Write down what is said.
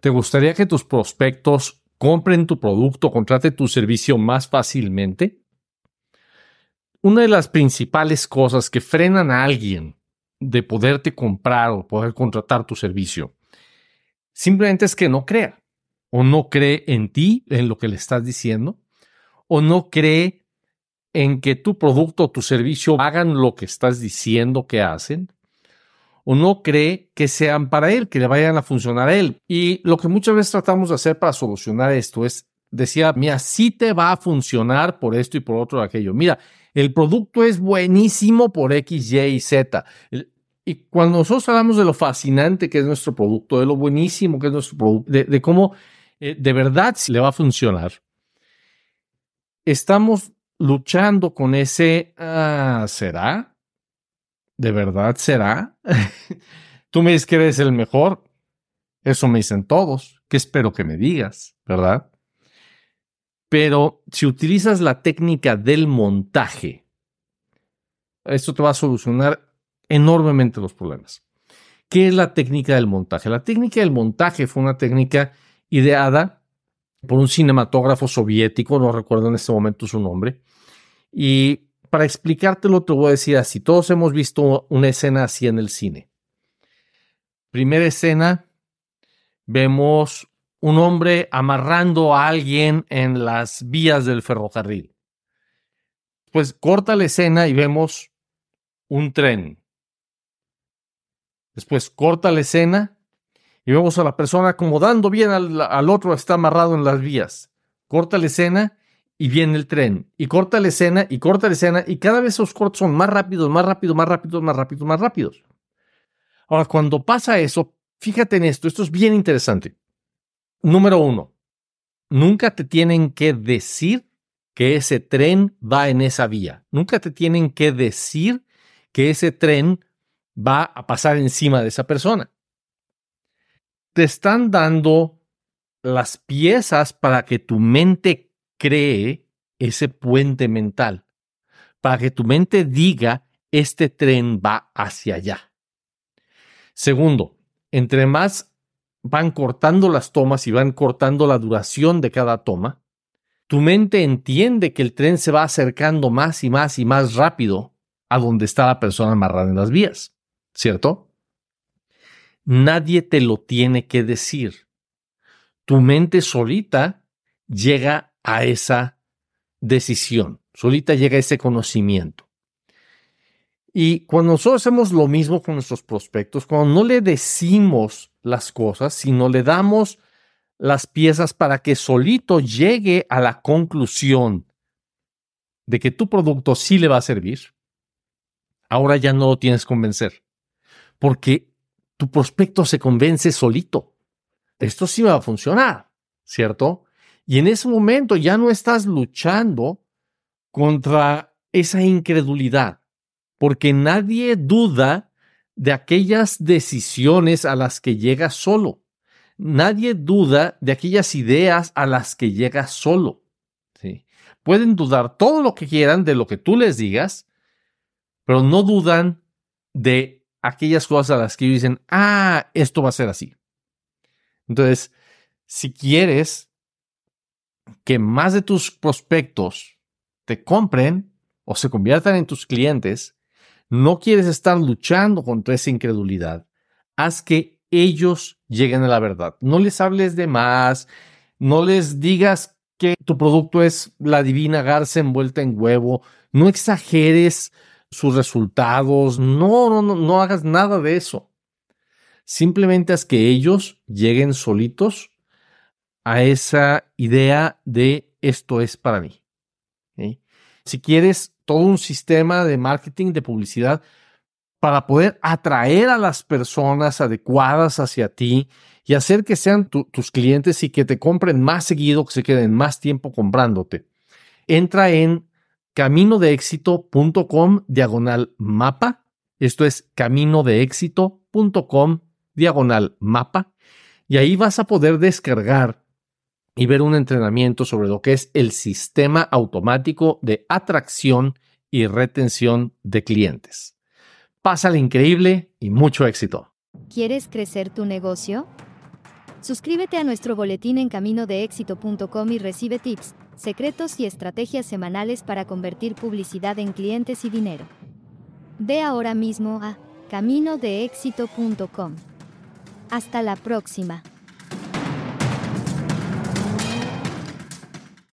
¿Te gustaría que tus prospectos compren tu producto, contraten tu servicio más fácilmente? Una de las principales cosas que frenan a alguien de poderte comprar o poder contratar tu servicio simplemente es que no crea o no cree en ti, en lo que le estás diciendo, o no cree en que tu producto o tu servicio hagan lo que estás diciendo que hacen, o no cree que sean para él, que le vayan a funcionar a él. Y lo que muchas veces tratamos de hacer para solucionar esto es, decía, mira, sí te va a funcionar por esto y por otro aquello. Mira, el producto es buenísimo por X, Y y Z. Y cuando nosotros hablamos de lo fascinante que es nuestro producto, de lo buenísimo que es nuestro producto, de, cómo eh, de verdad le va a funcionar, estamos luchando con ese, ah, ¿será? ¿De verdad será? Tú me dices que eres el mejor. Eso me dicen todos. ¿Qué espero que me digas? ¿Verdad? Pero si utilizas la técnica del montaje, esto te va a solucionar enormemente los problemas. ¿Qué es la técnica del montaje? La técnica del montaje fue una técnica ideada por un cinematógrafo soviético, no recuerdo en este momento su nombre, y para explicártelo te voy a decir así, todos hemos visto una escena así en el cine. Primera escena, vemos un hombre amarrando a alguien en las vías del ferrocarril. Pues corta la escena y vemos un tren. Después corta la escena y vemos a la persona acomodando bien al, al otro, está amarrado en las vías. Corta la escena y viene el tren y corta la escena y corta la escena y cada vez esos cortes son más rápidos, más rápidos, más rápidos, más rápidos, más rápidos. Ahora, cuando pasa eso, fíjate en esto, esto es bien interesante. Número uno, nunca te tienen que decir que ese tren va en esa vía. Nunca te tienen que decir que ese tren va a pasar encima de esa persona. Te están dando las piezas para que tu mente cree ese puente mental, para que tu mente diga, este tren va hacia allá. Segundo, entre más van cortando las tomas y van cortando la duración de cada toma, tu mente entiende que el tren se va acercando más y más y más rápido a donde está la persona amarrada en las vías, ¿cierto? Nadie te lo tiene que decir. Tu mente solita llega a esa decisión, solita llega ese conocimiento. Y cuando nosotros hacemos lo mismo con nuestros prospectos, cuando no le decimos las cosas, sino le damos las piezas para que solito llegue a la conclusión de que tu producto sí le va a servir, ahora ya no lo tienes que convencer, porque tu prospecto se convence solito. Esto sí me va a funcionar, ¿cierto? Y en ese momento ya no estás luchando contra esa incredulidad, porque nadie duda de aquellas decisiones a las que llegas solo. Nadie duda de aquellas ideas a las que llegas solo. ¿sí? Pueden dudar todo lo que quieran de lo que tú les digas, pero no dudan de aquellas cosas a las que dicen, ah, esto va a ser así. Entonces, si quieres que más de tus prospectos te compren o se conviertan en tus clientes, no quieres estar luchando contra esa incredulidad. Haz que ellos lleguen a la verdad. No les hables de más, no les digas que tu producto es la divina garza envuelta en huevo, no exageres sus resultados, no, no, no, no hagas nada de eso. Simplemente haz que ellos lleguen solitos a esa idea de esto es para mí. Si quieres todo un sistema de marketing, de publicidad, para poder atraer a las personas adecuadas hacia ti y hacer que sean tus clientes y que te compren más seguido, que se queden más tiempo comprándote. Entra en caminodeexito.com diagonal mapa. Esto es caminodeexito.com diagonal mapa. Y ahí vas a poder descargar y ver un entrenamiento sobre lo que es el sistema automático de atracción y retención de clientes. Pásale increíble y mucho éxito. ¿Quieres crecer tu negocio? Suscríbete a nuestro boletín en caminodeéxito.com y recibe tips, secretos y estrategias semanales para convertir publicidad en clientes y dinero. Ve ahora mismo a caminodeéxito.com. Hasta la próxima.